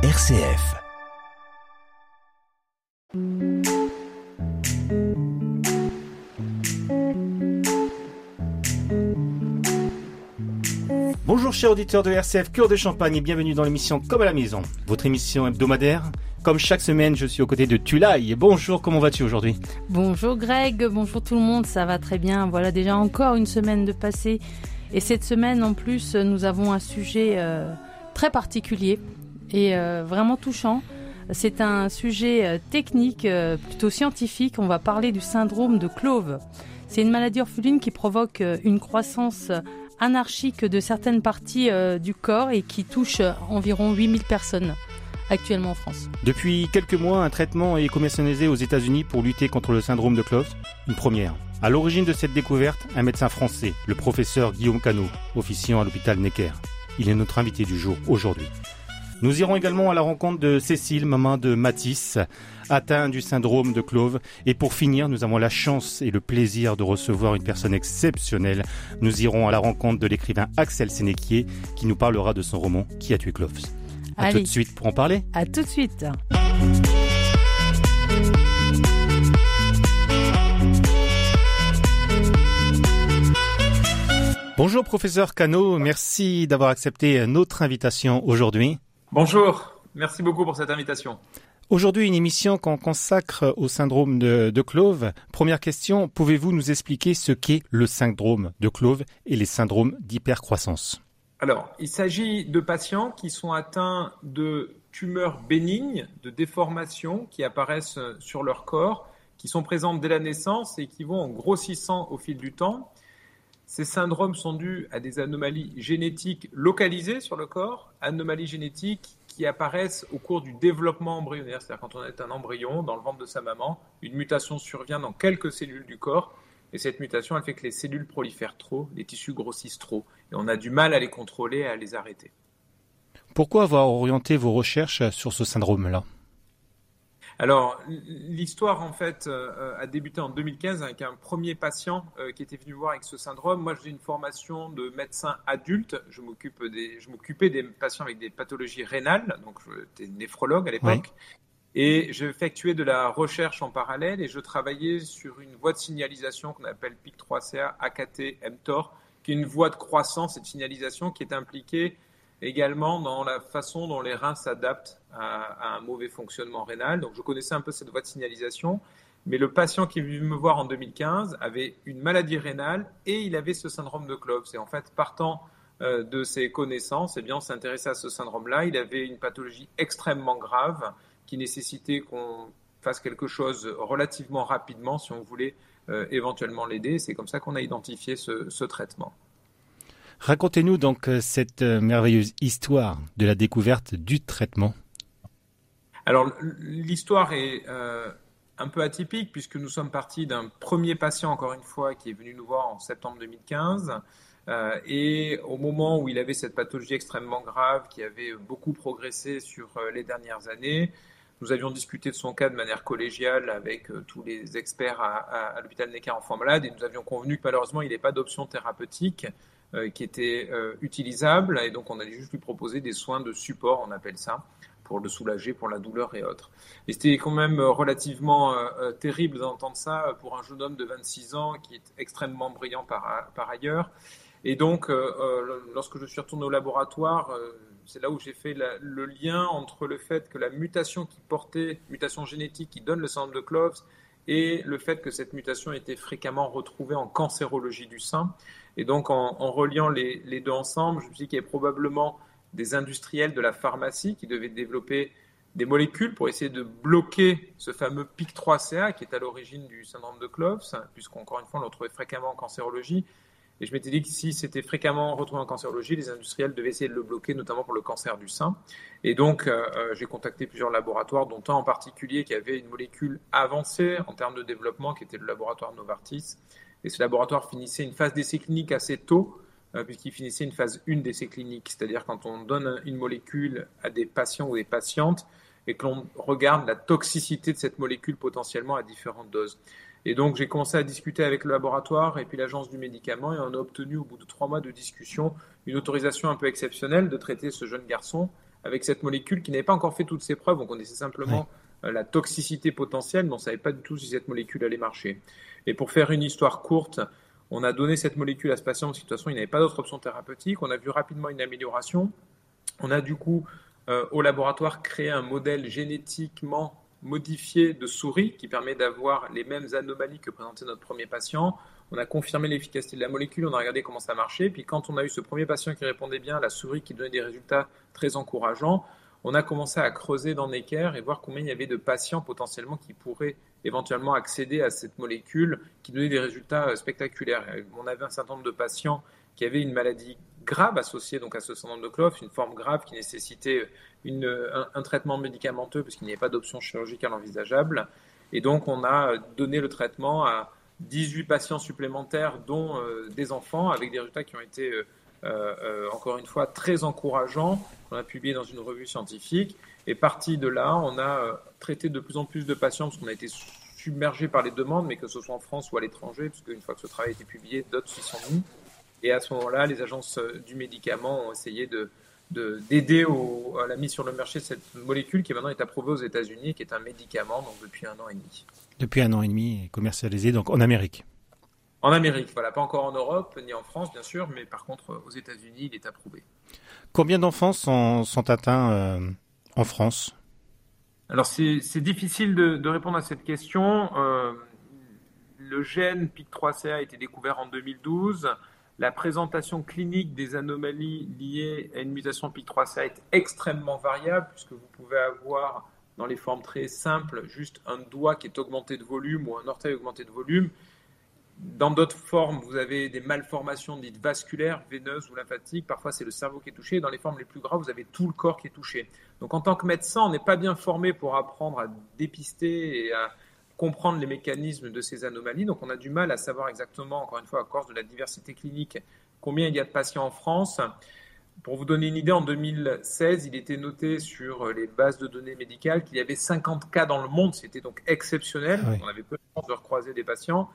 RCF. Bonjour chers auditeurs de RCF Cœur de Champagne et bienvenue dans l'émission Comme à la maison, votre émission hebdomadaire. Comme chaque semaine, je suis aux côtés de Tulay. Bonjour, comment vas-tu aujourd'hui? Bonjour Greg, bonjour tout le monde, ça va très bien. Voilà déjà encore une semaine de passé. Et cette semaine en plus, nous avons un sujet euh, très particulier et euh, vraiment touchant. C'est un sujet euh, technique, plutôt scientifique. On va parler du syndrome de Clove. C'est une maladie orpheline qui provoque une croissance anarchique de certaines parties du corps et qui touche environ 8000 personnes actuellement en France. Depuis quelques mois, un traitement est commercialisé aux États-Unis pour lutter contre le syndrome de Clove, une première. À l'origine de cette découverte, un médecin français, le professeur Guillaume Cano, officiant à l'hôpital Necker. Il est notre invité du jour aujourd'hui. Nous irons également à la rencontre de Cécile, maman de Matisse, atteint du syndrome de Clove. Et pour finir, nous avons la chance et le plaisir de recevoir une personne exceptionnelle. Nous irons à la rencontre de l'écrivain Axel Sénéquier, qui nous parlera de son roman Qui a tué Cloves. À tout de suite pour en parler. À tout de suite. Bonjour professeur Cano, merci d'avoir accepté notre invitation aujourd'hui. Bonjour, merci beaucoup pour cette invitation. Aujourd'hui, une émission qu'on consacre au syndrome de, de Clove. Première question, pouvez-vous nous expliquer ce qu'est le syndrome de Clove et les syndromes d'hypercroissance? Alors, il s'agit de patients qui sont atteints de tumeurs bénignes, de déformations qui apparaissent sur leur corps, qui sont présentes dès la naissance et qui vont en grossissant au fil du temps. Ces syndromes sont dus à des anomalies génétiques localisées sur le corps, anomalies génétiques qui apparaissent au cours du développement embryonnaire. C'est-à-dire quand on est un embryon dans le ventre de sa maman, une mutation survient dans quelques cellules du corps et cette mutation, elle fait que les cellules prolifèrent trop, les tissus grossissent trop, et on a du mal à les contrôler, à les arrêter. Pourquoi avoir orienté vos recherches sur ce syndrome-là? Alors, l'histoire, en fait, euh, a débuté en 2015 avec un premier patient euh, qui était venu voir avec ce syndrome. Moi, j'ai une formation de médecin adulte. Je m'occupais des, patients avec des pathologies rénales. Donc, j'étais néphrologue à l'époque. Et j'effectuais de la recherche en parallèle et je travaillais sur une voie de signalisation qu'on appelle PIC3CA, AKT, mTOR, qui est une voie de croissance et de signalisation qui est impliquée également dans la façon dont les reins s'adaptent à, un mauvais fonctionnement rénal. Donc je connaissais un peu cette voie de signalisation, mais le patient qui est venu me voir en 2015 avait une maladie rénale et il avait ce syndrome de Cloves. Et en fait, partant euh, de ses connaissances, eh on s'intéressait à ce syndrome-là. Il avait une pathologie extrêmement grave qui nécessitait qu'on fasse quelque chose relativement rapidement si on voulait euh, éventuellement l'aider. C'est comme ça qu'on a identifié ce, traitement. Racontez-nous donc euh, cette euh, merveilleuse histoire de la découverte du traitement. Alors l'histoire est un peu atypique puisque nous sommes partis d'un premier patient, encore une fois, qui est venu nous voir en septembre 2015. et au moment où il avait cette pathologie extrêmement grave qui avait beaucoup progressé sur les dernières années, nous avions discuté de son cas de manière collégiale avec euh, tous les experts à, l'hôpital Necker Enfants Malades et nous avions convenu que malheureusement il n'y pas d'option thérapeutique euh, qui était euh, utilisable et donc on allait juste lui proposer des soins de support, on appelle ça, pour le soulager, pour la douleur et autres. Et c'était quand même relativement terrible d'entendre ça pour un jeune homme de 26 ans qui est extrêmement brillant par, par ailleurs. Et donc, lorsque je suis retourné au laboratoire, c'est là où j'ai fait le lien entre le fait que la mutation qui portait, mutation génétique qui donne le syndrome de Cloves, et le fait que cette mutation était fréquemment retrouvée en cancérologie du sein. Et donc, en, reliant les, deux ensemble, je me suis dit qu'il y avait probablement des industriels de la pharmacie qui devaient développer des molécules pour essayer de bloquer ce fameux PIC3CA qui est à l'origine du syndrome de Cloves, puisqu'encore une fois, on le retrouvait fréquemment en cancérologie. Et je m'étais dit que si c'était fréquemment retrouvé en cancérologie, les industriels devaient essayer de le bloquer, notamment pour le cancer du sein. Et donc, euh, euh, j'ai contacté plusieurs laboratoires, dont un en particulier qui avait une molécule avancée en termes de développement, qui était le laboratoire Novartis. Et ce laboratoire finissait une phase d'essai clinique assez tôt, euh, puisqu'il finissait une phase 1 d'essai clinique, c'est-à-dire quand on donne une molécule à des patients ou des patientes et que l'on regarde la toxicité de cette molécule potentiellement à différentes doses. Et donc j'ai commencé à discuter avec le laboratoire et puis l'agence du médicament et on a obtenu au bout de trois mois de discussion une autorisation un peu exceptionnelle de traiter ce jeune garçon avec cette molécule qui n'avait pas encore fait toutes ses preuves. On connaissait simplement euh, la toxicité potentielle, mais on ne savait pas du tout si cette molécule allait marcher. Et pour faire une histoire courte, on a donné cette molécule à ce patient parce que de toute façon, il n'avait pas d'autre option thérapeutique. On a vu rapidement une amélioration. On a du coup, euh, au laboratoire, créé un modèle génétiquement modifié de souris qui permet d'avoir les mêmes anomalies que présentait notre premier patient. On a confirmé l'efficacité de la molécule, on a regardé comment ça marchait. Puis quand on a eu ce premier patient qui répondait bien, la souris qui donnait des résultats très encourageants, on a commencé à creuser dans Necker et voir combien il y avait de patients potentiellement qui pourraient éventuellement accéder à cette molécule qui donnait des résultats euh, spectaculaires. On avait un certain nombre de patients qui avaient une maladie grave associée donc à ce syndrome de Clough, une forme grave qui nécessitait une, un, traitement médicamenteux parce qu'il n'y avait pas d'option chirurgicale envisageable. Et donc on a donné le traitement à 18 patients supplémentaires, dont euh, des enfants, avec des résultats qui ont été, euh, euh, encore une fois, très encourageants, qu'on a publié dans une revue scientifique. Et parti de là, on a traité de plus en plus de patients, parce qu'on a été submergé par les demandes, mais que ce soit en France ou à l'étranger, puisque une fois que ce travail a été publié, d'autres s'y sont mis. Et à ce moment-là, les agences du médicament ont essayé de, d'aider à la mise sur le marché de cette molécule qui maintenant est approuvée aux États-Unis, qui est un médicament depuis un an et demi. Depuis un an et demi commercialisé donc en Amérique. En Amérique, voilà, pas encore en Europe ni en France bien sûr, mais par contre aux États-Unis il est approuvé. Combien d'enfants sont, sont, atteints euh, en France? Alors c'est difficile de, de, répondre à cette question. Euh, le gène PIC3CA a été découvert en 2012 la présentation clinique des anomalies liées à une mutation PIK3CA est extrêmement variable, puisque vous pouvez avoir, dans les formes très simples, juste un doigt qui est augmenté de volume ou un orteil augmenté de volume. Dans d'autres formes, vous avez des malformations dites vasculaires, veineuses ou lymphatiques. Parfois, c'est le cerveau qui est touché. Dans les formes les plus graves, vous avez tout le corps qui est touché. Donc, en tant que médecin, on n'est pas bien formé pour apprendre à dépister et à, comprendre les mécanismes de ces anomalies. Donc on a du mal à savoir exactement, encore une fois, à cause de la diversité clinique, combien il y a de patients en France. Pour vous donner une idée, en 2016, il était noté sur les bases de données médicales qu'il y avait 50 cas dans le monde. C'était donc exceptionnel. Ah on avait peu de chance de recroiser des patients.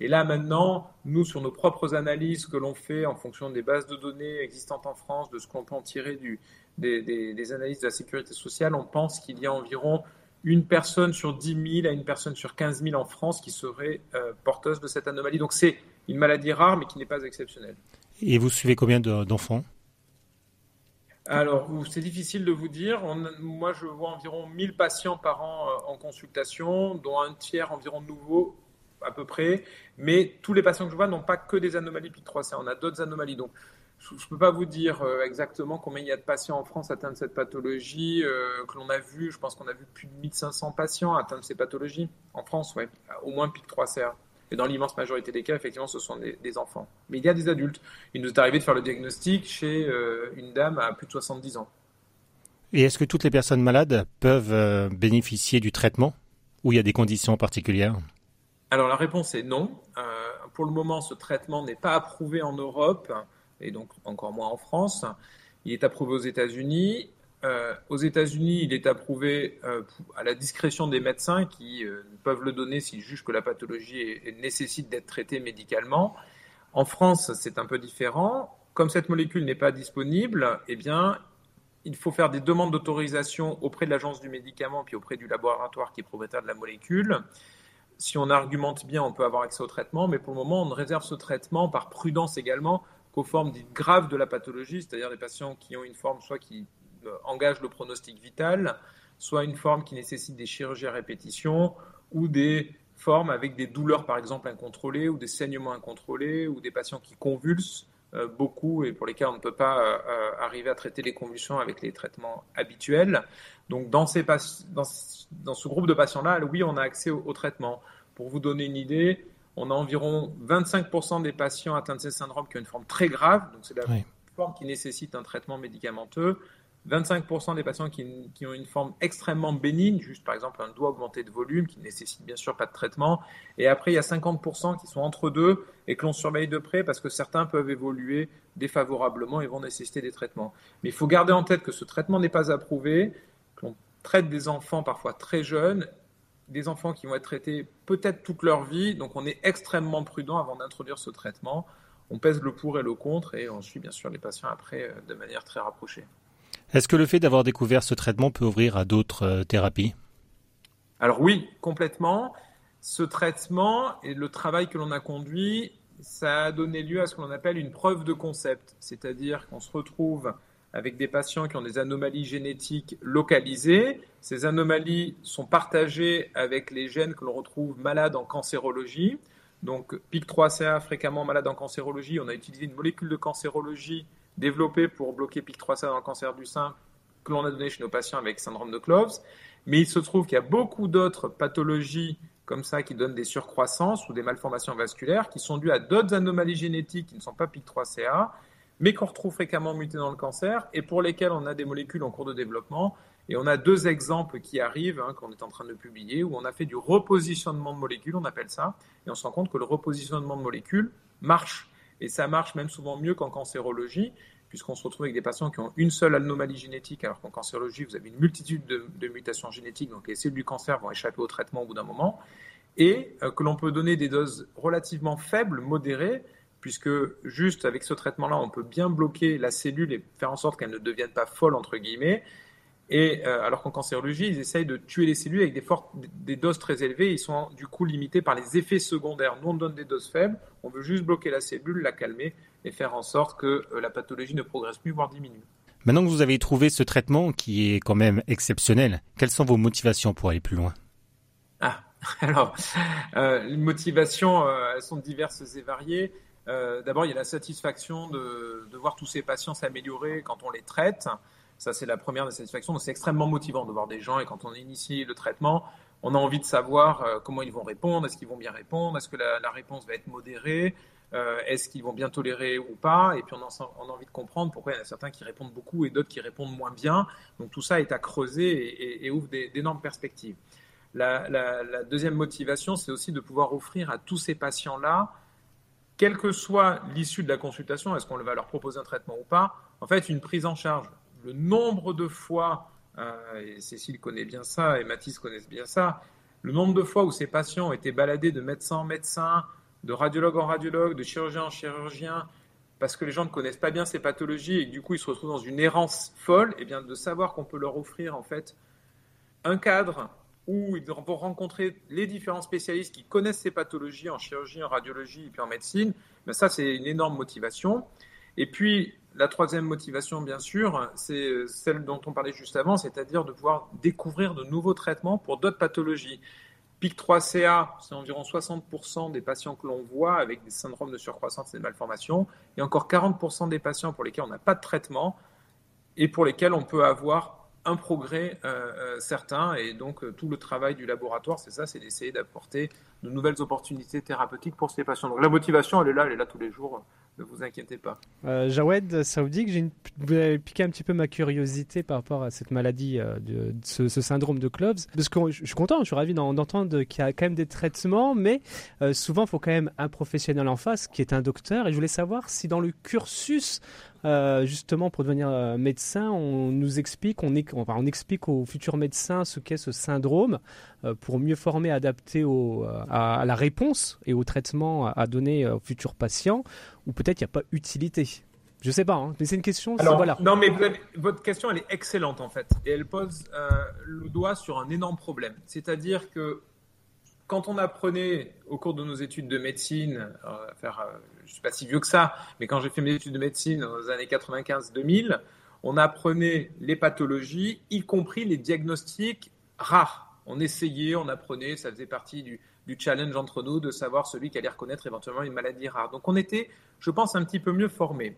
Et là, maintenant, nous, sur nos propres analyses que l'on fait en fonction des bases de données existantes en France, de ce qu'on peut en tirer du, des, des, des, analyses de la sécurité sociale, on pense qu'il y a environ une personne sur 10 000 à une personne sur 15 000 en France qui serait euh, porteuse de cette anomalie. Donc c'est une maladie rare mais qui n'est pas exceptionnelle. Et vous suivez combien d'enfants? Alors, c'est difficile de vous dire. moi, je vois environ 1000 patients par an euh, en consultation, dont un tiers environ nouveaux, à peu près. Mais tous les patients que je vois n'ont pas que des anomalies PIC3C. On a d'autres anomalies. Donc, je ne peux pas vous dire euh, exactement combien il y a de patients en France atteints de cette pathologie euh, que l'on a vu. Je pense qu'on a vu plus de 1500 patients atteints de ces pathologies en France, ouais, au moins pic 3 CR. Et dans l'immense majorité des cas, effectivement, ce sont des, enfants. Mais il y a des adultes. Il nous est arrivé de faire le diagnostic chez euh, une dame à plus de 70 ans. Et est-ce que toutes les personnes malades peuvent bénéficier du traitement ou il y a des conditions particulières? Alors la réponse est non. pour le moment, ce traitement n'est pas approuvé en Europe et donc encore moins en France. Il est approuvé aux États-Unis. Euh, aux États-Unis, il est approuvé euh, à la discrétion des médecins qui euh, peuvent le donner s'ils jugent que la pathologie nécessite d'être traitée médicalement. En France, c'est un peu différent. Comme cette molécule n'est pas disponible, eh bien, il faut faire des demandes d'autorisation auprès de l'agence du médicament puis auprès du laboratoire qui est propriétaire de la molécule. Si on argumente bien, on peut avoir accès au traitement, mais pour le moment, on réserve ce traitement par prudence également qu'aux formes dites graves de la pathologie, c'est-à-dire des patients qui ont une forme soit qui euh, engage le pronostic vital, soit une forme qui nécessite des chirurgies à répétition, ou des formes avec des douleurs par exemple incontrôlées, ou des saignements incontrôlés, ou des patients qui convulsent beaucoup et pour lesquels on ne peut pas euh, arriver à traiter les convulsions avec les traitements habituels. Donc dans, ces dans, dans ce groupe de patients-là, oui, on a accès au traitement. Pour vous donner une idée, on a environ 25% des patients atteints de ces syndromes qui ont une forme très grave, donc c'est la forme qui nécessite un traitement médicamenteux. 25% des patients qui, ont une forme extrêmement bénigne, juste par exemple un doigt augmenté de volume, qui ne nécessite bien sûr pas de traitement. Et après, il y a 50% qui sont entre deux et que l'on surveille de près parce que certains peuvent évoluer défavorablement et vont nécessiter des traitements. Mais il faut garder en tête que ce traitement n'est pas approuvé, que l'on traite des enfants parfois très jeunes des enfants qui vont être traités peut-être toute leur vie, donc on est extrêmement prudent avant d'introduire ce traitement. On pèse le pour et le contre et on suit bien sûr les patients après euh, de manière très rapprochée. Est-ce que le fait d'avoir découvert ce traitement peut ouvrir à d'autres euh, thérapies? Alors oui, complètement. Ce traitement et le travail que l'on a conduit, ça a donné lieu à ce que l'on appelle une preuve de concept, c'est-à-dire qu'on se retrouve avec des patients qui ont des anomalies génétiques localisées. Ces anomalies sont partagées avec les gènes que l'on retrouve malades en cancérologie. Donc PIC3CA fréquemment malade en cancérologie, on a utilisé une molécule de cancérologie développée pour bloquer PIC3CA dans le cancer du sein que l'on a donné chez nos patients avec syndrome de Cloves. Mais il se trouve qu'il y a beaucoup d'autres pathologies comme ça qui donnent des surcroissances ou des malformations vasculaires qui sont dues à d'autres anomalies génétiques qui ne sont pas PIC3CA mais qu'on retrouve fréquemment mutées dans le cancer et pour lesquelles on a des molécules en cours de développement. Et on a deux exemples qui arrivent, hein, qu'on est en train de publier, où on a fait du repositionnement de molécules, on appelle ça, et on se rend compte que le repositionnement de molécules marche. Et ça marche même souvent mieux qu'en cancérologie, puisqu'on se retrouve avec des patients qui ont une seule anomalie génétique, alors qu'en cancérologie, vous avez une multitude de, mutations génétiques, donc les cellules du cancer vont échapper au traitement au bout d'un moment, et euh, que l'on peut donner des doses relativement faibles, modérées, puisque juste avec ce traitement-là, on peut bien bloquer la cellule et faire en sorte qu'elle ne devienne pas folle, entre guillemets. Et euh, alors qu'en cancérologie, ils essayent de tuer les cellules avec des, fortes, des doses très élevées. Ils sont du coup limités par les effets secondaires. Nous, on donne des doses faibles. On veut juste bloquer la cellule, la calmer et faire en sorte que euh, la pathologie ne progresse plus, voire diminue. Maintenant que vous avez trouvé ce traitement qui est quand même exceptionnel, quelles sont vos motivations pour aller plus loin? Ah, alors, euh, les motivations, elles sont diverses et variées. D'abord, il y a la satisfaction de, voir tous ces patients s'améliorer quand on les traite. Ça, c'est la première des satisfactions. c'est extrêmement motivant de voir des gens et quand on initie le traitement, on a envie de savoir euh, comment ils vont répondre, est-ce qu'ils vont bien répondre, est-ce que la, réponse va être modérée, euh, est-ce qu'ils vont bien tolérer ou pas? Et puis, on a, envie de comprendre pourquoi il y en a certains qui répondent beaucoup et d'autres qui répondent moins bien. Donc, tout ça est à creuser et, ouvre d'énormes perspectives. la, deuxième motivation, c'est aussi de pouvoir offrir à tous ces patients-là quelle que soit l'issue de la consultation, est-ce qu'on va leur proposer un traitement ou pas, en fait, une prise en charge. Le nombre de fois, euh, et Cécile connaît bien ça, et Mathis connaissent bien ça, le nombre de fois où ces patients ont été baladés de médecin en médecin, de radiologue en radiologue, de chirurgien en chirurgien, parce que les gens ne connaissent pas bien ces pathologies et du coup ils se retrouvent dans une errance folle, et eh bien de savoir qu'on peut leur offrir en fait un cadre où ils vont rencontrer les différents spécialistes qui connaissent ces pathologies en chirurgie, en radiologie et puis en médecine, mais ça c'est une énorme motivation. Et puis la troisième motivation, bien sûr, c'est celle dont on parlait juste avant, c'est-à-dire de pouvoir découvrir de nouveaux traitements pour d'autres pathologies. PIC3CA, c'est environ 60% des patients que l'on voit avec des syndromes de surcroissance et de malformation, et encore 40% des patients pour lesquels on n'a pas de traitement et pour lesquels on peut avoir un progrès euh, euh, certain. Et donc, euh, tout le travail du laboratoire, c'est ça, c'est d'essayer d'apporter de nouvelles opportunités thérapeutiques pour ces patients. Donc, la motivation, elle est là, elle est là tous les jours. Ne vous inquiétez pas. Euh, Jawed Saoudik, j'ai vous avez piqué un petit peu ma curiosité par rapport à cette maladie, de, ce, syndrome de Cloves. Parce que je suis content, je suis ravi d'entendre qu'il y a quand même des traitements, mais souvent, il faut quand même un professionnel en face qui est un docteur. Et je voulais savoir si dans le cursus euh, justement pour devenir euh, médecin, on nous explique, on, on explique aux futurs médecins ce qu'est ce syndrome euh, pour mieux former, adapter au, à, la réponse et au traitement à, donner aux futurs patients, ou peut-être il n'y a pas utilité. Je sais pas, hein, mais c'est une question. voilà. Non, mais votre question, elle est excellente en fait, et elle pose le doigt sur un énorme problème. C'est-à-dire que quand on apprenait au cours de nos études de médecine, euh, faire, euh, je suis pas si vieux que ça, mais quand j'ai fait mes études de médecine dans les années 95-2000, on apprenait les pathologies, y compris les diagnostics rares. On essayait, on apprenait, ça faisait partie du, du challenge entre nous de savoir celui qui allait reconnaître éventuellement une maladie rare. Donc on était, je pense, un petit peu mieux formés.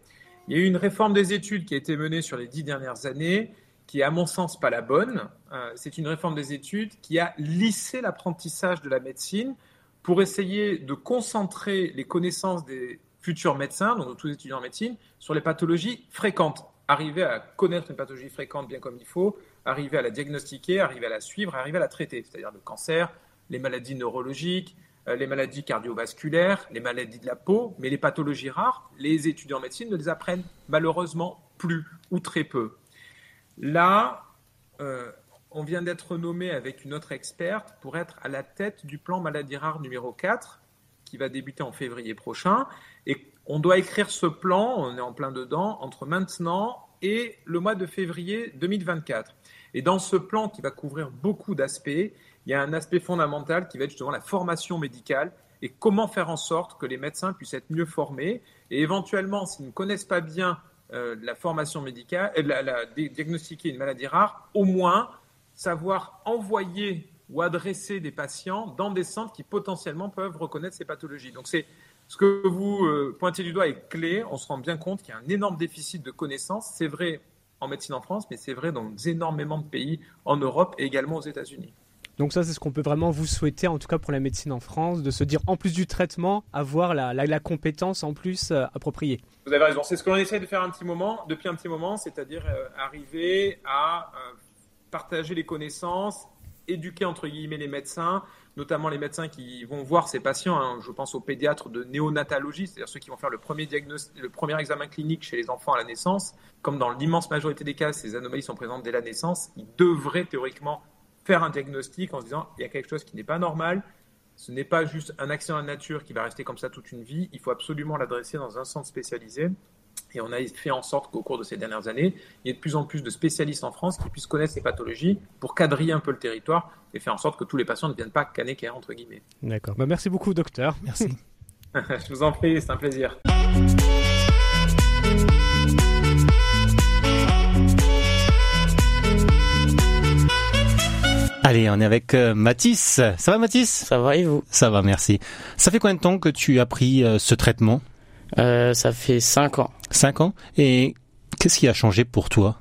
Il y a eu une réforme des études qui a été menée sur les dix dernières années qui est à mon sens pas la bonne. Euh, c'est une réforme des études qui a lissé l'apprentissage de la médecine pour essayer de concentrer les connaissances des futurs médecins, donc de tous les étudiants en médecine, sur les pathologies fréquentes. Arriver à connaître une pathologie fréquente bien comme il faut, arriver à la diagnostiquer, arriver à la suivre, arriver à la traiter, c'est-à-dire le cancer, les maladies neurologiques, euh, les maladies cardiovasculaires, les maladies de la peau, mais les pathologies rares, les étudiants en médecine ne les apprennent malheureusement plus ou très peu. Là, euh, on vient d'être nommé avec une autre experte pour être à la tête du plan maladie rare numéro 4 qui va débuter en février prochain. Et on doit écrire ce plan, on est en plein dedans, entre maintenant et le mois de février 2024. Et dans ce plan qui va couvrir beaucoup d'aspects, il y a un aspect fondamental qui va être justement la formation médicale et comment faire en sorte que les médecins puissent être mieux formés et éventuellement, s'ils ne connaissent pas bien euh, la formation médicale, euh, la, diagnostiquer une maladie rare, au moins savoir envoyer ou adresser des patients dans des centres qui potentiellement peuvent reconnaître ces pathologies. Donc c'est ce que vous euh, pointez du doigt est clé. On se rend bien compte qu'il y a un énorme déficit de connaissances. C'est vrai en médecine en France, mais c'est vrai dans énormément de pays en Europe et également aux États-Unis. Donc ça, c'est ce qu'on peut vraiment vous souhaiter, en tout cas pour la médecine en France, de se dire, en plus du traitement, avoir la, compétence en plus euh, appropriée. Vous avez raison. C'est ce que l'on essaie de faire un petit moment, depuis un petit moment, c'est-à-dire euh, arriver à euh, partager les connaissances, éduquer entre guillemets les médecins, notamment les médecins qui vont voir ces patients. Hein. je pense aux pédiatres de néonatologie, c'est-à-dire ceux qui vont faire le premier, le premier examen clinique chez les enfants à la naissance. Comme dans l'immense majorité des cas, ces anomalies sont présentes dès la naissance, ils devraient théoriquement faire un diagnostic en se disant il y a quelque chose qui n'est pas normal. Ce n'est pas juste un accident de la nature qui va rester comme ça toute une vie. Il faut absolument l'adresser dans un centre spécialisé. Et on a fait en sorte qu'au cours de ces dernières années, il y ait de plus en plus de spécialistes en France qui puissent connaître ces pathologies pour quadriller un peu le territoire et faire en sorte que tous les patients ne viennent pas canéquer, entre guillemets. D'accord. Bah, merci beaucoup, docteur. Merci. Je vous en prie, c'est un plaisir. Allez, on est avec euh, Mathis. Ça va Mathis? Ça va et vous? Ça va, merci. Ça fait combien de temps que tu as pris euh, ce traitement? Euh, Ça fait 5 ans. 5 ans? Et qu'est-ce qui a changé pour toi?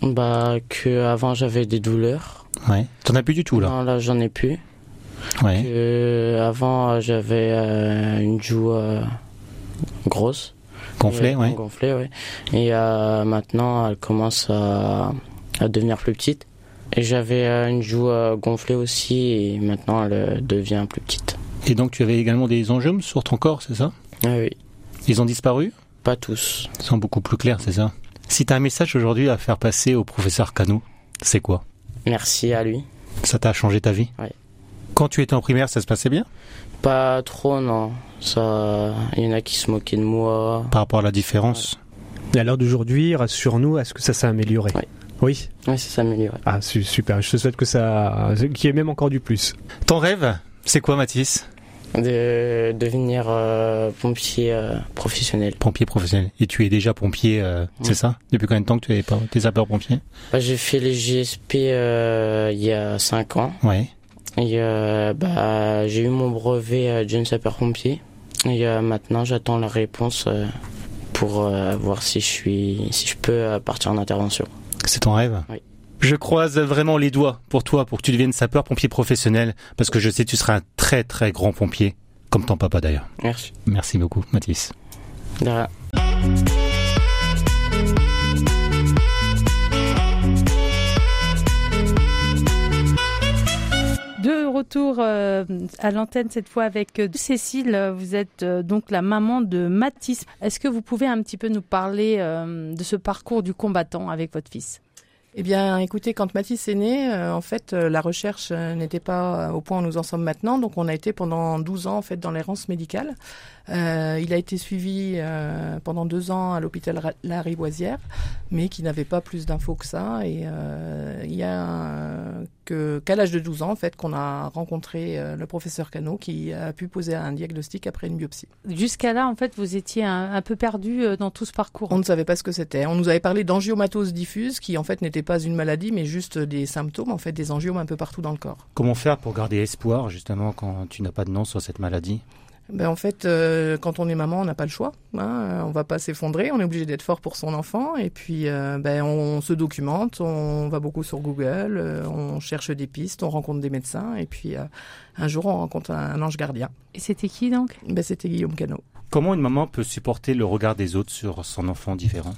Bah que avant j'avais des douleurs. Ouais. T'en as plus du tout là? Non, là j'en ai plus. Ouais. Que avant j'avais une joue grosse. Gonflée, ouais. Gonflée, ouais. Et maintenant elle commence à, à devenir plus petite. Et j'avais euh, une joue euh, gonflée aussi et maintenant elle euh, devient plus petite. Et donc tu avais également des angiomes sur ton corps, c'est ça? Ah Oui. Ils ont disparu? Pas tous. Ils sont beaucoup plus clairs, c'est ça? Si tu as un message aujourd'hui à faire passer au professeur Cano, c'est quoi? Merci à lui. Ça t'a changé ta vie? Oui. Quand tu étais en primaire, ça se passait bien? Pas trop, non. Ça, il y en a qui se moquaient de moi. Par rapport à la différence? Et à l'heure d'aujourd'hui, rassure-nous, est-ce que ça s'est amélioré? Oui. Oui. Oui, ça s'améliore. Ah, super. Je te souhaite que ça, qu'il y ait même encore du plus. Ton rêve, c'est quoi, Mathis? De devenir euh, pompier euh, professionnel. Pompier professionnel. Et tu es déjà pompier, euh, c'est ça? Depuis combien de temps que tu es pas tes sapeurs-pompiers bah, J'ai fait les GSP il y a 5 ans. Ouais. Et bah, j'ai eu mon brevet de jeune sapeur-pompier. Et maintenant, j'attends la réponse pour voir si je suis, si je peux partir en intervention. C'est ton rêve Oui. Je croise vraiment les doigts pour toi, pour que tu deviennes sapeur-pompier professionnel, parce que je sais que tu seras un très très grand pompier, comme ton papa d'ailleurs. Merci. Merci beaucoup, Mathis. De rien. Retour euh, à l'antenne cette fois avec euh, Cécile, vous êtes euh, donc la maman de Mathis. Est-ce que vous pouvez un petit peu nous parler de ce parcours du combattant avec votre fils? Eh bien, écoutez, quand Mathis est né, en fait, la recherche n'était pas au point où nous en sommes maintenant. Donc, on a été pendant 12 ans, en fait, dans l'errance médicale. Euh, il a été suivi euh, pendant deux ans à l'hôpital La Rivoisière, mais qui n'avait pas plus d'infos que ça. Et euh, il y a que qu'à l'âge de 12 ans, en fait, qu'on a rencontré le professeur Cano, qui a pu poser un diagnostic après une biopsie. Jusqu'à là, en fait, vous étiez un, peu perdu dans tout ce parcours. On ne savait pas ce que c'était. On nous avait parlé d'angiomatose diffuse, qui en fait n'était pas une maladie, mais juste des symptômes, en fait, des angiomes un peu partout dans le corps. Comment faire pour garder espoir, justement, quand tu n'as pas de nom sur cette maladie? Ben en fait, euh, quand on est maman, on n'a pas le choix. Hein, euh, on va pas s'effondrer, on est obligé d'être fort pour son enfant. Et puis, euh, ben, on se documente, on va beaucoup sur Google, on cherche des pistes, on rencontre des médecins. Et puis, un jour, on rencontre un, ange gardien. Et c'était qui donc? Ben, C'était Guillaume Cano. Comment une maman peut supporter le regard des autres sur son enfant différent?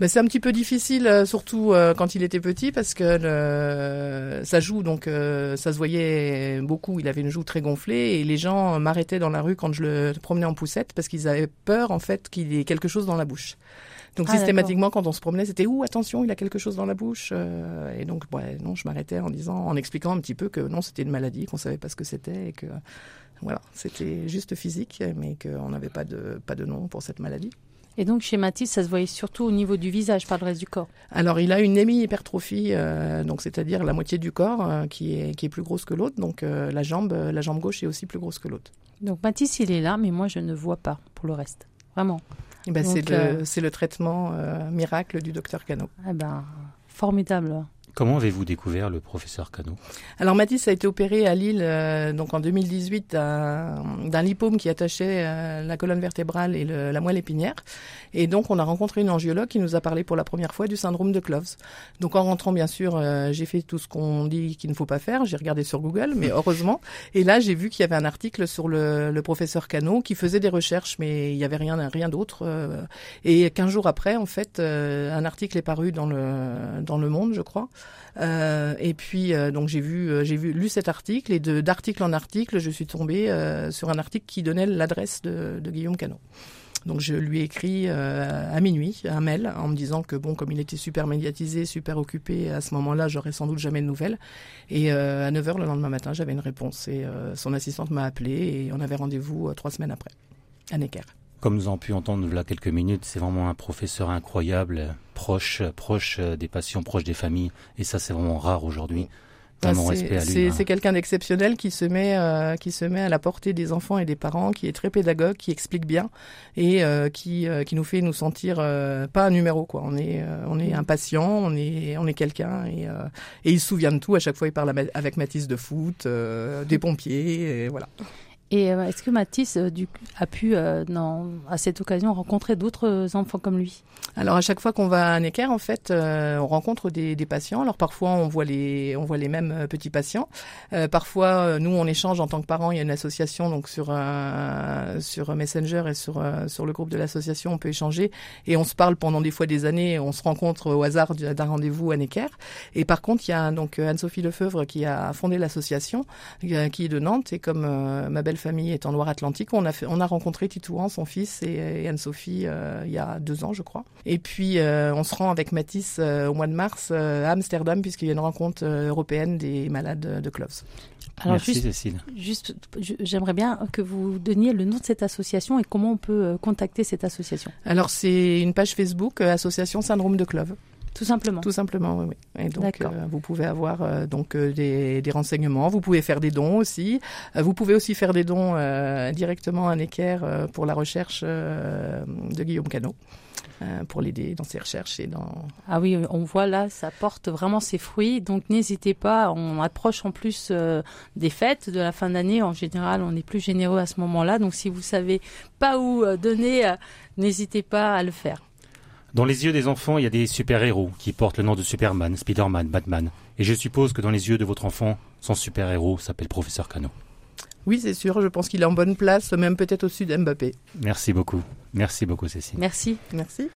Ben, c'est un petit peu difficile, euh, surtout euh, quand il était petit, parce que le, sa joue, donc euh, ça se voyait beaucoup. Il avait une joue très gonflée et les gens m'arrêtaient dans la rue quand je le promenais en poussette parce qu'ils avaient peur en fait qu'il ait quelque chose dans la bouche. Donc ah, systématiquement, quand on se promenait, c'était où attention, il a quelque chose dans la bouche. et donc, ouais, non, je m'arrêtais en disant, en expliquant un petit peu que non, c'était une maladie, qu'on savait pas ce que c'était et que voilà, c'était juste physique, mais qu'on n'avait pas de pas de nom pour cette maladie. Et donc chez Mathis, ça se voyait surtout au niveau du visage, pas le reste du corps. Alors il a une hémi-hypertrophie, euh, donc c'est-à-dire la moitié du corps euh, qui, est, qui est plus grosse que l'autre, donc euh, la, jambe, la jambe gauche est aussi plus grosse que l'autre. Donc Mathis, il est là, mais moi je ne vois pas pour le reste. Vraiment. Eh ben, c'est le, le, traitement miracle du docteur Cano. Eh ben, formidable. Comment avez-vous découvert le professeur Cano? Alors Mathis a été opéré à Lille euh, donc en 2018 d'un lipome qui attachait euh, la colonne vertébrale et le, la moelle épinière. Et donc on a rencontré une angiologue qui nous a parlé pour la première fois du syndrome de Cloves. Donc en rentrant bien sûr, euh, j'ai fait tout ce qu'on dit qu'il ne faut pas faire. J'ai regardé sur Google, mais heureusement. Et là j'ai vu qu'il y avait un article sur le, le, professeur Cano qui faisait des recherches, mais il y avait rien rien d'autre. et 15 jours après, en fait, un article est paru dans le dans le Monde, je crois. Euh, et puis euh, donc j'ai vu euh, j'ai vu lu cet article et de d'article en article, je suis tombée sur un article qui donnait l'adresse de, Guillaume Canot. Donc je lui ai écrit à minuit un mail en me disant que bon comme il était super médiatisé, super occupé à ce moment-là, j'aurais sans doute jamais de nouvelles. Et à 9h le lendemain matin, j'avais une réponse et son assistante m'a appelé et on avait rendez-vous trois semaines après à Necker. Comme nous avons pu entendre là quelques minutes, c'est vraiment un professeur incroyable, proche, proche des patients, proche des familles, et ça c'est vraiment rare aujourd'hui. Ah, c'est hein. quelqu'un d'exceptionnel qui se met euh, qui se met à la portée des enfants et des parents, qui est très pédagogue, qui explique bien et euh, qui euh, qui nous fait nous sentir pas un numéro quoi. On est on est un patient, on est on est quelqu'un et et il se souvient de tout. À chaque fois, il parle avec Mathis de foot, des pompiers et voilà. Et euh, est-ce que Mathis euh, a pu, euh, à cette occasion, rencontrer d'autres enfants comme lui? Alors à chaque fois qu'on va à Necker, en fait, on rencontre des, patients. Alors parfois on voit les, on voit les mêmes petits patients. parfois, nous on échange en tant que parents. Il y a une association donc sur sur Messenger et sur sur le groupe de l'association, on peut échanger et on se parle pendant des fois des années. On se rencontre au hasard d'un rendez-vous à Necker. Et par contre, il y a donc Anne-Sophie Lefeuvre qui a fondé l'association, qui est de Nantes et comme ma belle famille est en Loire-Atlantique. On a, fait, on a rencontré Titouan, son fils, et, Anne-Sophie euh, il y a deux ans, je crois. Et puis, euh, on se rend avec Mathis euh, au mois de mars à Amsterdam, puisqu'il y a une rencontre européenne des malades de Cloves. Alors Merci juste, Cécile. Juste, j'aimerais bien que vous donniez le nom de cette association et comment on peut contacter cette association. Alors c'est une page Facebook, Association Syndrome de Cloves. Tout simplement. Tout simplement, oui. Et donc, euh, vous pouvez avoir euh, donc euh, des, des, renseignements. Vous pouvez faire des dons aussi. vous pouvez aussi faire des dons directement à Necker pour la recherche de Guillaume Cano pour l'aider dans ses recherches et dans. Ah oui, on voit là, ça porte vraiment ses fruits. Donc n'hésitez pas. On approche en plus des fêtes de la fin d'année. En général, on est plus généreux à ce moment-là. Donc si vous savez pas où donner, n'hésitez pas à le faire. Dans les yeux des enfants, il y a des super-héros qui portent le nom de Superman, Spider-Man, Batman. Et je suppose que dans les yeux de votre enfant, son super-héros s'appelle Professeur Cano. Oui, c'est sûr. Je pense qu'il est en bonne place, même peut-être au-dessus d'Mbappé. Merci beaucoup. Merci beaucoup, Cécile. Merci. Merci.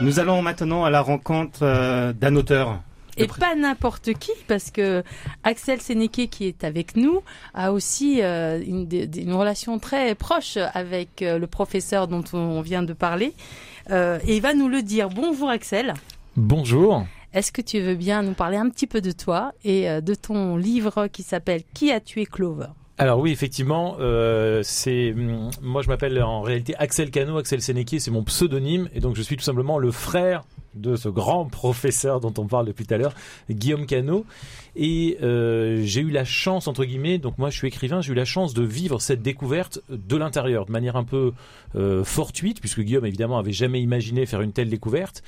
Nous allons maintenant à la rencontre euh, d'un auteur et pas n'importe qui, parce que Axel Sénéqué, qui est avec nous, a aussi euh, une, une, relation très proche avec euh, le professeur dont on vient de parler. Euh, et il va nous le dire. Bonjour Axel. Bonjour. Est-ce que tu veux bien nous parler un petit peu de toi et de ton livre qui s'appelle Qui a tué Clover alors oui, effectivement, euh, c'est hum, moi je m'appelle en réalité Axel Cano, Axel Sénéquier, c'est mon pseudonyme et donc je suis tout simplement le frère de ce grand professeur dont on parle depuis tout à l'heure, Guillaume Cano. Et euh, j'ai eu la chance, entre guillemets, donc moi je suis écrivain, j'ai eu la chance de vivre cette découverte de l'intérieur, de manière un peu euh, fortuite, puisque Guillaume évidemment avait jamais imaginé faire une telle découverte.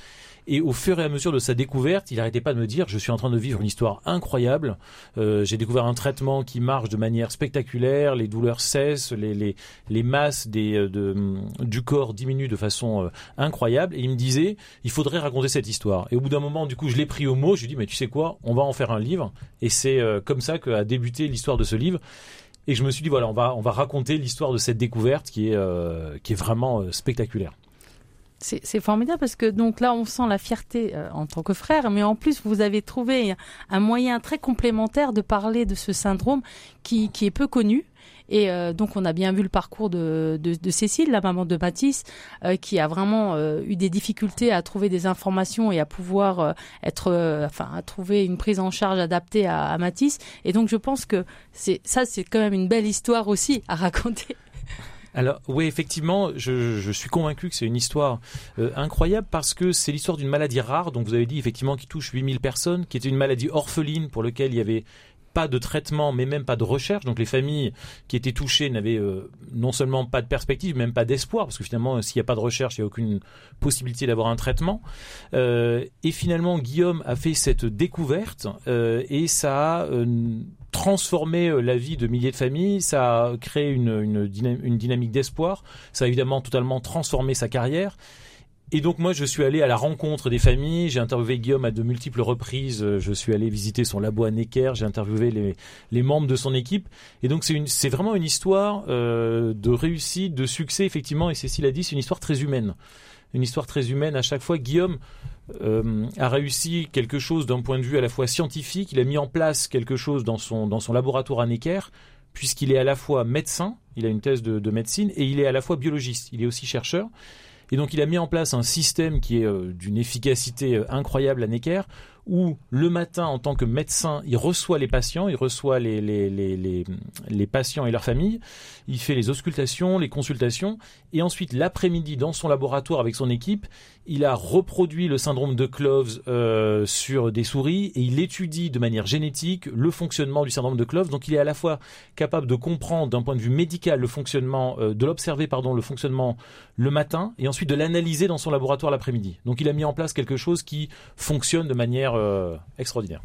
Et au fur et à mesure de sa découverte, il n'arrêtait pas de me dire, je suis en train de vivre une histoire incroyable. Euh, j'ai découvert un traitement qui marche de manière spectaculaire, les douleurs cessent, les, les, les masses des, euh, de, du corps diminuent de façon euh, incroyable. Et il me disait, il faudrait raconter cette histoire. Et au bout d'un moment, du coup, je l'ai pris au mot. Je lui ai dit, mais tu sais quoi, on va en faire un livre. Et c'est comme ça qu'a débuté l'histoire de ce livre. Et je me suis dit, voilà, on va, on va raconter l'histoire de cette découverte qui est, qui est vraiment spectaculaire. C'est formidable parce que donc là on sent la fierté euh, en tant que frère, mais en plus vous avez trouvé un moyen très complémentaire de parler de ce syndrome qui, qui est peu connu Et euh, donc on a bien vu le parcours de, de, de Cécile, la maman de Mathis, euh, qui a vraiment euh, eu des difficultés à trouver des informations et à pouvoir euh, être, euh, enfin, à trouver une prise en charge adaptée à, à Mathis. Et donc je pense que c'est ça, c'est quand même une belle histoire aussi à raconter. Alors oui, effectivement, je, suis convaincu que c'est une histoire euh, incroyable parce que c'est l'histoire d'une maladie rare, donc vous avez dit effectivement qui touche 8000 personnes, qui était une maladie orpheline pour laquelle il y avait pas de traitement, mais même pas de recherche. Donc les familles qui étaient touchées n'avaient euh, non seulement pas de perspective, même pas d'espoir, parce que finalement, s'il n'y a pas de recherche, il n'y a aucune possibilité d'avoir un traitement. Euh, et finalement, Guillaume a fait cette découverte euh, et ça a euh, transformé euh, la vie de milliers de familles, ça a créé une, une, dyna- une dynamique d'espoir, ça a évidemment totalement transformé sa carrière. Et donc moi je suis allé à la rencontre des familles, j'ai interviewé Guillaume à de multiples reprises, Euh, je suis allé visiter son labo à Necker, j'ai interviewé les, membres de son équipe. Et donc c'est vraiment une histoire euh, de réussite, de succès effectivement, et Cécile a dit c'est une histoire très humaine. Une histoire très humaine à chaque fois. Guillaume euh, a réussi quelque chose d'un point de vue à la fois scientifique, il a mis en place quelque chose dans son, dans son laboratoire à Necker, puisqu'il est à la fois médecin, il a une thèse de médecine, et il est à la fois biologiste, il est aussi chercheur. Et donc il a mis en place un système qui est euh, d'une efficacité euh, incroyable à Necker, où le matin, en tant que médecin, il reçoit les patients, il reçoit les, les, les, les, patients et leurs familles, il fait les auscultations, les consultations, et ensuite l'après-midi, dans son laboratoire avec son équipe, il a reproduit le syndrome de Cloves euh, sur des souris et il étudie de manière génétique le fonctionnement du syndrome de Cloves. Donc il est à la fois capable de comprendre d'un point de vue médical le fonctionnement, euh, de l'observer pardon, le fonctionnement le matin et ensuite de l'analyser dans son laboratoire l'après-midi. Donc il a mis en place quelque chose qui fonctionne de manière euh, extraordinaire.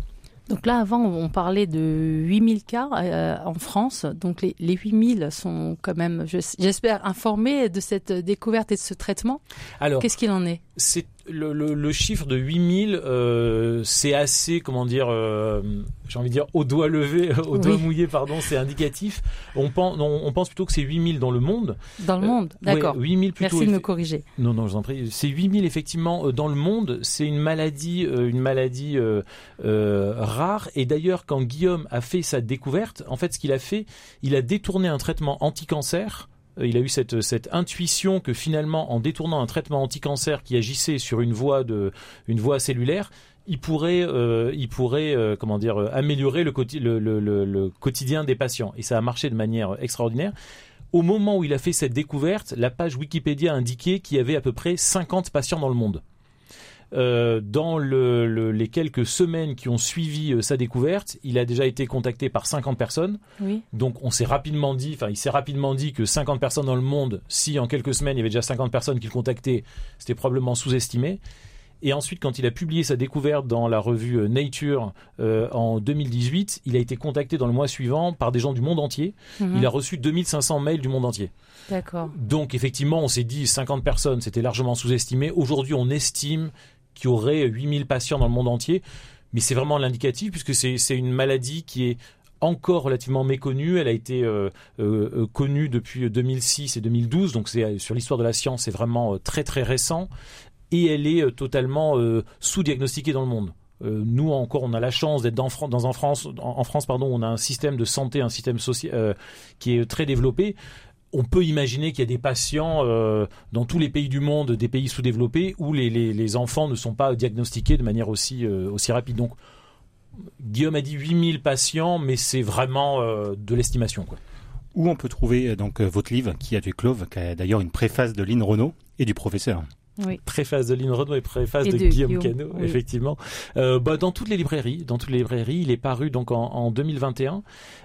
Donc là, avant, on parlait de 8000 cas euh, en France. Donc les, les 8000 sont quand même, je- j'espère, informés de cette découverte et de ce traitement. Alors, Qu'est-ce qu'il en est? c'est le, le, le chiffre de 8000, euh, c'est assez, comment dire, euh, j'ai envie de dire au doigt levé, au doigt Oui. mouillé, pardon, c'est indicatif. On pense, on, on pense plutôt que c'est 8000 dans le monde. dans le Euh, monde D'accord. Ouais, 8000 plutôt. Merci de me corriger. Non, non, je vous en prie. C'est 8000 effectivement euh, dans le monde. C'est une maladie, euh, une maladie euh, euh, rare. Et d'ailleurs, quand Guillaume a fait sa découverte, en fait, ce qu'il a fait, il a détourné un traitement anti-cancer. Euh, Il a eu cette, cette intuition que finalement, en détournant un traitement anti-cancer qui agissait sur une voie de, une voie cellulaire, il pourrait, euh, il pourrait, euh, comment dire, améliorer le, le, quotidien des patients. Et ça a marché de manière extraordinaire. Au moment où il a fait cette découverte, la page Wikipédia a indiqué qu'il y avait à peu près 50 patients dans le monde. Euh, dans le, le- les quelques semaines qui ont suivi euh, sa découverte, il a déjà été contacté par 50 personnes. Oui. Donc on s'est rapidement dit, enfin il s'est rapidement dit que 50 personnes dans le monde, si en quelques semaines il y avait déjà 50 personnes qui le contactaient, c'était probablement sous-estimé. Et ensuite, quand il a publié sa découverte dans la revue euh, Nature euh, en 2018, il a été contacté dans le mois suivant par des gens du monde entier. Mhm. Il a reçu 2500 mails du monde entier. D'accord. Donc effectivement, on s'est dit 50 personnes, c'était largement sous-estimé. Aujourd'hui, on estime qu'il y aurait 8000 patients dans le monde entier. Mais c'est vraiment l'indicatif puisque c'est une maladie qui est encore relativement méconnue. Elle a été euh, euh, euh, connue depuis 2006 et 2012. Donc sur l'histoire de la science, c'est vraiment très très récent. Et elle est totalement sous-diagnostiquée dans le monde. Nous encore, on a la chance d'être dans, en France, en, en France pardon, on a un système de santé, un système social qui est très développé on peut imaginer qu'il y a des patients euh, dans tous les pays du monde, des pays sous-développés, où les, enfants ne sont pas diagnostiqués de manière aussi, euh, rapide. Donc, Guillaume a dit 8000 patients, mais c'est vraiment euh, de l'estimation. Où on peut trouver donc votre livre qui a du Clove, qui a d'ailleurs une préface de Lynn Renault et du professeur. Oui. Préface de Lynn Renaud et préface Et de, de Guillaume, Guillaume, Cano, oui. effectivement. Euh, bah, dans toutes les librairies, dans toutes les librairies, il est paru donc en, en 2021,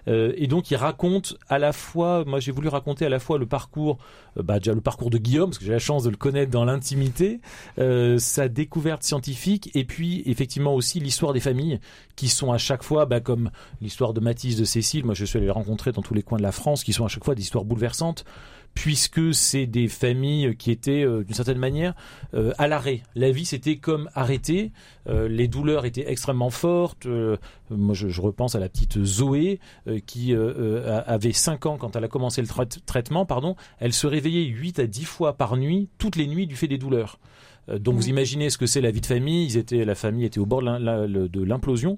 euh, et donc il raconte à la fois, moi j'ai voulu raconter à la fois le parcours, euh, bah, déjà le parcours de Guillaume, parce que j'ai la chance de le connaître dans l'intimité, euh, sa découverte scientifique, et puis effectivement aussi l'histoire des familles qui sont à chaque fois, bah, comme l'histoire de Mathis, de Cécile, moi je suis allé les rencontrer dans tous les coins de la France, qui sont à chaque fois des histoires bouleversantes puisque c'est des familles qui étaient euh, d'une certaine manière euh, à l'arrêt. La vie c'était comme arrêté, Euh, les douleurs étaient extrêmement fortes. Moi je, je repense à la petite Zoé qui avait 5 ans quand elle a commencé le trai- traitement, pardon, elle se réveillait 8 à 10 fois par nuit, toutes les nuits du fait des douleurs. Donc vous Ouais. imaginez ce que c'est la vie de famille, ils étaient, la famille était au bord de l'implosion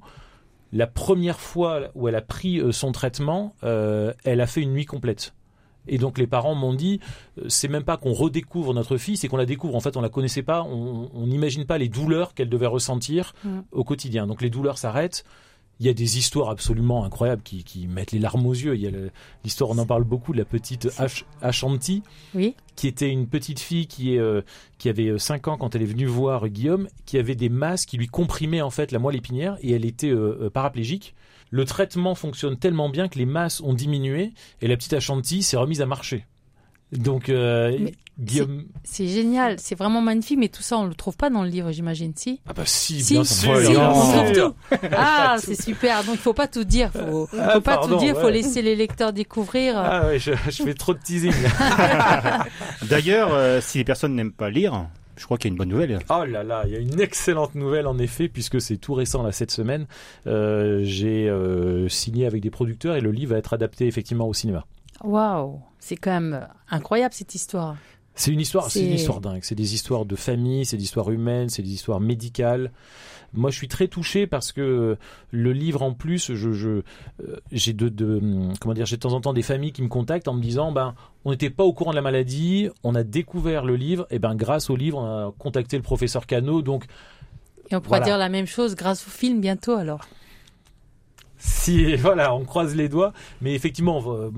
la première fois où elle a pris son traitement, euh, elle a fait une nuit complète. Et donc les parents m'ont dit, euh, c'est même pas qu'on redécouvre notre fille, c'est qu'on la découvre. En fait, on la connaissait pas, on n'imagine pas les douleurs qu'elle devait ressentir Mm. au quotidien. Donc les douleurs s'arrêtent. Il y a des histoires absolument incroyables qui, qui mettent les larmes aux yeux. Il y a l'histoire, on en parle beaucoup, de la petite Ash- Ashanti, Oui. qui était une petite fille qui, est, euh, qui avait 5 ans quand elle est venue voir Guillaume, qui avait des masses qui lui comprimaient en fait la moelle épinière et elle était euh, euh, paraplégique. Le traitement fonctionne tellement bien que les masses ont diminué et la petite Ashanti s'est remise à marcher. Donc euh, Guillaume, C'est génial, c'est vraiment magnifique, mais tout ça, on le trouve pas dans le livre, j'imagine, si? Ah bah si, Si, bien sûr, si, on trouve tout. Ah, c'est super. Donc, il faut pas tout dire. Faut, faut Ah, pas pardon, tout dire. Faut ouais. laisser les lecteurs découvrir. Ah ouais, je, je fais trop de teasing. D'ailleurs, euh, si les personnes n'aiment pas lire, je crois qu'il y a une bonne nouvelle. Oh là là, il y a une excellente nouvelle en effet, puisque c'est tout récent là cette semaine. Euh, J'ai euh, signé avec des producteurs et le livre va être adapté effectivement au cinéma. Waouh, c'est quand même incroyable cette histoire. C'est une histoire, c'est une histoire dingue. C'est des histoires de famille, c'est des histoires humaines, c'est des histoires médicales. Moi, je suis très touché parce que le livre, en plus, je, je, euh, j'ai de, de, comment dire, j'ai de temps en temps des familles qui me contactent en me disant, ben, on n'était pas au courant de la maladie, on a découvert le livre, et ben, grâce au livre, on a contacté le professeur Cano, donc Et on pourra Voilà. dire la même chose grâce au film bientôt alors. si voilà, on croise les doigts, mais effectivement, euh,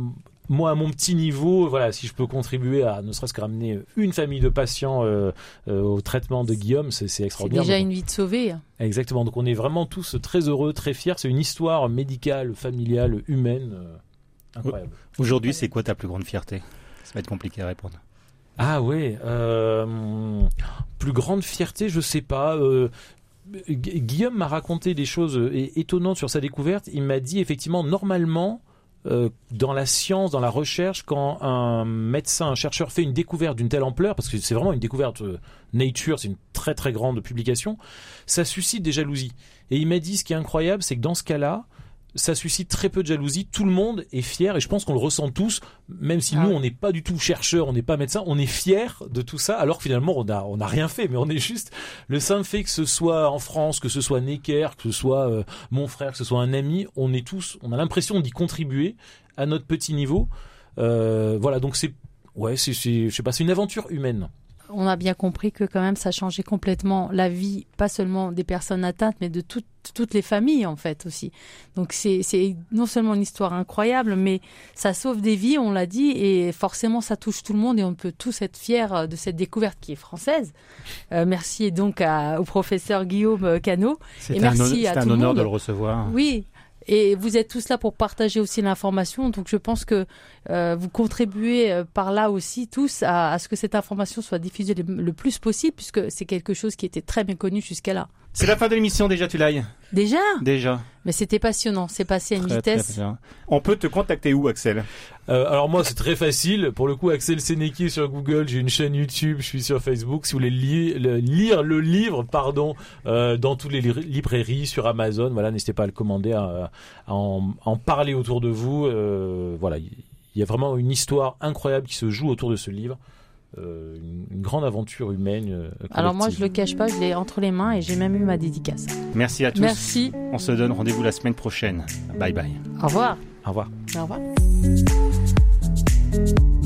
moi à mon petit niveau, voilà, si je peux contribuer à ne serait-ce que ramener une famille de patients euh, euh, au traitement de Guillaume, c'est c'est C'est extraordinaire. déjà Donc, une vie de sauvée. Exactement. Donc on est vraiment tous très heureux, très fiers. C'est une histoire médicale, familiale, humaine, euh, incroyable. Aujourd'hui, c'est quoi ta plus grande fierté? Ça va être compliqué à répondre. Ah ouais. euh, plus grande fierté, je sais pas. euh, Gu- Guillaume m'a raconté des choses étonnantes sur sa découverte. Il m'a dit effectivement, normalement, euh, dans la science, dans la recherche, quand un médecin, un chercheur fait une découverte d'une telle ampleur, parce que c'est vraiment une découverte euh, Nature, c'est une très très grande publication, ça suscite des jalousies. Et il m'a dit, ce qui est incroyable, c'est que dans ce cas-là, ça suscite très peu de jalousie. Tout le monde est fier, et je pense qu'on le ressent tous, même si Ah nous, on n'est pas du tout chercheurs, on n'est pas médecin, on est fier de tout ça, alors que finalement, on a, on a rien fait, mais on est juste le simple fait que ce soit en France, que ce soit Necker, que ce soit euh, mon frère, que ce soit un ami, on est tous, on a l'impression d'y contribuer à notre petit niveau. Euh, voilà, donc c'est, ouais, c'est, je sais pas, c'est une aventure humaine. On a bien compris que quand même ça changeait complètement la vie, pas seulement des personnes atteintes, mais de toutes toutes les familles en fait aussi. Donc c'est c'est non seulement une histoire incroyable, mais ça sauve des vies, on l'a dit, et forcément ça touche tout le monde et on peut tous être fiers euh, de cette découverte qui est française. Euh, merci donc à- au professeur Guillaume Cano. C'est Et un, merci à un tout honneur monde. de le recevoir. Oui. Et vous êtes tous là pour partager aussi l'information, donc je pense que euh, vous contribuez euh, par là aussi tous à, à ce que cette information soit diffusée le, le plus possible, puisque c'est quelque chose qui était très méconnu jusqu'à là. C'est la fin de l'émission déjà, tu l'ailles Déjà? Déjà. Mais c'était passionnant, c'est passé à une Très, très vitesse. bien. On peut te contacter où, Axel? Euh, alors moi c'est très facile. Pour le coup Axel Sénéquier sur Google, j'ai une chaîne YouTube, je suis sur Facebook. Si vous voulez li- le- lire le livre, pardon, euh, dans toutes les li- librairies, sur Amazon, voilà, n'hésitez pas à le commander, à, à en, à en parler autour de vous. Euh, voilà, il y a vraiment une histoire incroyable qui se joue autour de ce livre. Euh, une, une grande aventure humaine. euh, Alors moi je le cache pas, je l'ai entre les mains et j'ai même eu ma dédicace. Merci à tous. Merci, On se donne rendez-vous la semaine prochaine. Bye bye. au revoir. Au revoir. Au revoir. Thank you